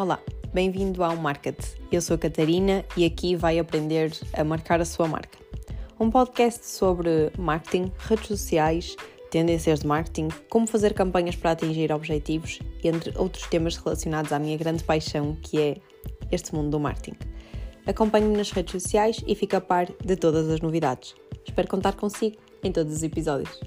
Olá, bem-vindo ao Market. Eu sou a Catarina e aqui vai aprender a marcar a sua marca. Um podcast sobre marketing, redes sociais, tendências de marketing, como fazer campanhas para atingir objetivos, entre outros temas relacionados à minha grande paixão, que é este mundo do marketing. Acompanhe-me nas redes sociais e fique a par de todas as novidades. Espero contar consigo em todos os episódios.